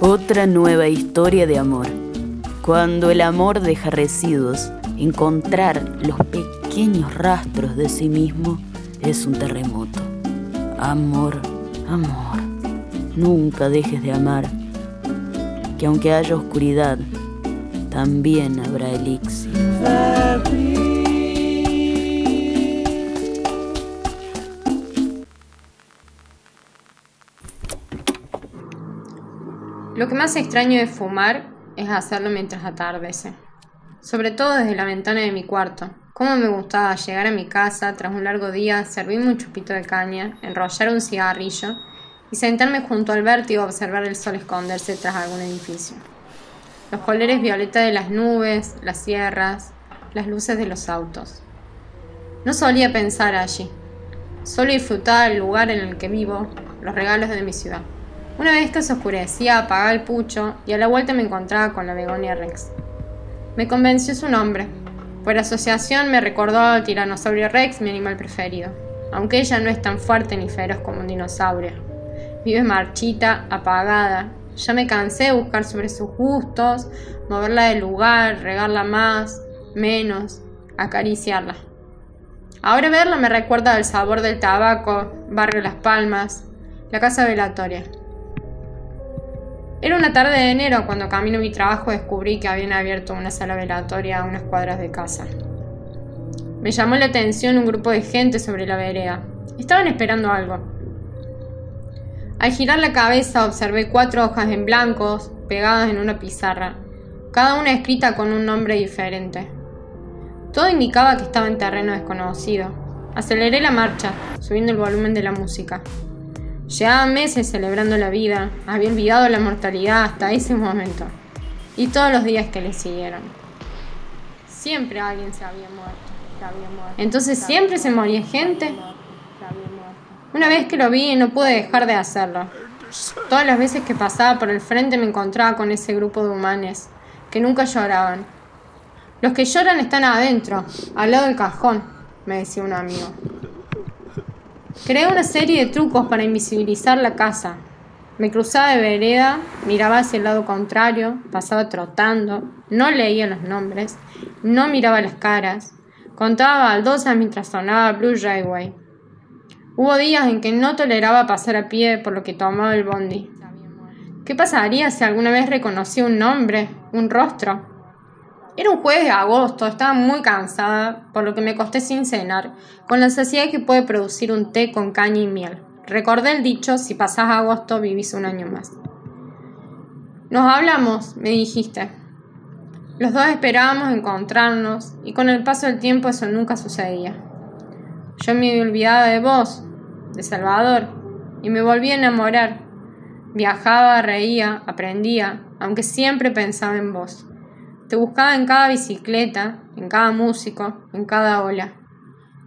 Otra nueva historia de amor. Cuando el amor deja residuos, encontrar los pequeños rastros de sí mismo es un terremoto. Amor, amor, nunca dejes de amar, que aunque haya oscuridad, también habrá elixir. Lo que más extraño de fumar es hacerlo mientras atardece, sobre todo desde la ventana de mi cuarto. Cómo me gustaba llegar a mi casa tras un largo día, servirme un chupito de caña, enrollar un cigarrillo y sentarme junto al vértigo a observar el sol esconderse tras algún edificio. Los colores violeta de las nubes, las sierras, las luces de los autos. No solía pensar allí, solo disfrutaba el lugar en el que vivo, los regalos de mi ciudad. Una vez que se oscurecía, apagaba el pucho y a la vuelta me encontraba con la Begonia Rex. Me convenció su nombre. Por asociación me recordó al tiranosaurio Rex, mi animal preferido, aunque ella no es tan fuerte ni feroz como un dinosaurio. Vive marchita, apagada. Ya me cansé de buscar sobre sus gustos, moverla del lugar, regarla más, menos, acariciarla. Ahora verla me recuerda al sabor del tabaco, Barrio Las Palmas, la casa velatoria. Era una tarde de enero cuando camino a mi trabajo descubrí que habían abierto una sala velatoria a unas cuadras de casa. Me llamó la atención un grupo de gente sobre la vereda. Estaban esperando algo. Al girar la cabeza observé cuatro hojas en blancos pegadas en una pizarra, cada una escrita con un nombre diferente. Todo indicaba que estaba en terreno desconocido. Aceleré la marcha, subiendo el volumen de la música. Llevaba meses celebrando la vida, había olvidado la mortalidad hasta ese momento y todos los días que le siguieron. Siempre alguien se había muerto. Entonces siempre se moría gente. Una vez que lo vi no pude dejar de hacerlo. Todas las veces que pasaba por el frente me encontraba con ese grupo de humanos que nunca lloraban. Los que lloran están adentro, al lado del cajón, me decía un amigo. Creé una serie de trucos para invisibilizar la casa. Me cruzaba de vereda, miraba hacia el lado contrario, pasaba trotando, no leía los nombres, no miraba las caras, contaba baldosas mientras sonaba Blue Railway. Hubo días en que no toleraba pasar a pie por lo que tomaba el bondi. ¿Qué pasaría si alguna vez reconocía un nombre, un rostro? Era un jueves de agosto, estaba muy cansada, por lo que me costé sin cenar, con la saciedad que puede producir un té con caña y miel. Recordé el dicho, si pasás agosto vivís un año más. Nos hablamos, me dijiste. Los dos esperábamos encontrarnos y con el paso del tiempo eso nunca sucedía. Yo me había olvidado de vos, de Salvador, y me volví a enamorar. Viajaba, reía, aprendía, aunque siempre pensaba en vos. Te buscaba en cada bicicleta, en cada músico, en cada ola.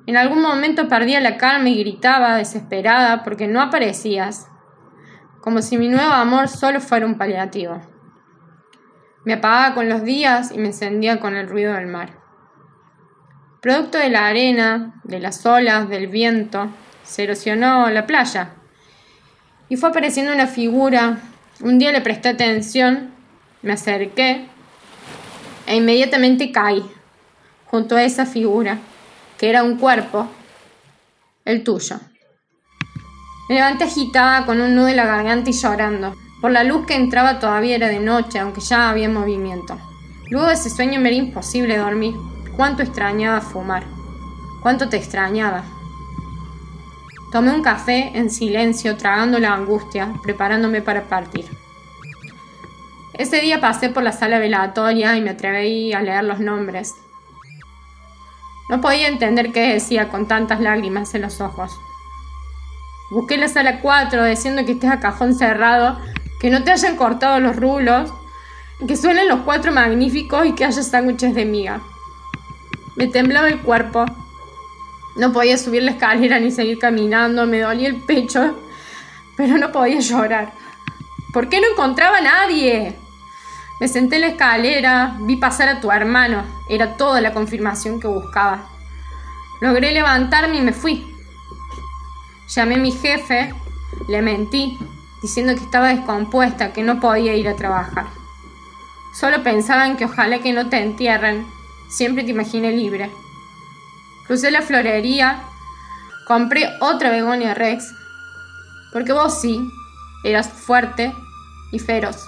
En algún momento perdía la calma y gritaba, desesperada, porque no aparecías, como si mi nuevo amor solo fuera un paliativo. Me apagaba con los días y me encendía con el ruido del mar. Producto de la arena, de las olas, del viento, se erosionó la playa y fue apareciendo una figura. Un día le presté atención, me acerqué e inmediatamente caí junto a esa figura, que era un cuerpo, el tuyo. Me levanté agitada con un nudo en la garganta y llorando. Por la luz que entraba todavía era de noche, aunque ya había movimiento. Luego de ese sueño me era imposible dormir. Cuánto extrañaba fumar. Cuánto te extrañaba. Tomé un café en silencio, tragando la angustia, preparándome para partir. Ese día pasé por la sala velatoria y me atreví a leer los nombres. No podía entender qué decía con tantas lágrimas en los ojos. Busqué la sala 4 diciendo que estés a cajón cerrado, que no te hayan cortado los rulos, que suenen los cuatro magníficos y que haya sándwiches de miga. Me temblaba el cuerpo, No podía subir la escalera ni seguir caminando, me dolía el pecho, pero no podía llorar. ¿Por qué no encontraba a nadie? Me senté en la escalera, vi pasar a tu hermano, era toda la confirmación que buscaba. Logré levantarme y me fui. Llamé a mi jefe, le mentí, diciendo que estaba descompuesta, que no podía ir a trabajar. Solo pensaba en que ojalá que no te entierren, siempre te imaginé libre. Crucé la florería, compré otra begonia Rex, porque vos sí, eras fuerte y feroz.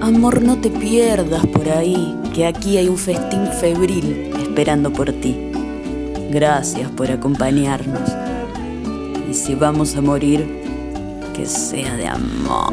Amor, no te pierdas por ahí, que aquí hay un festín febril esperando por ti. Gracias por acompañarnos. Si vamos a morir, que sea de amor.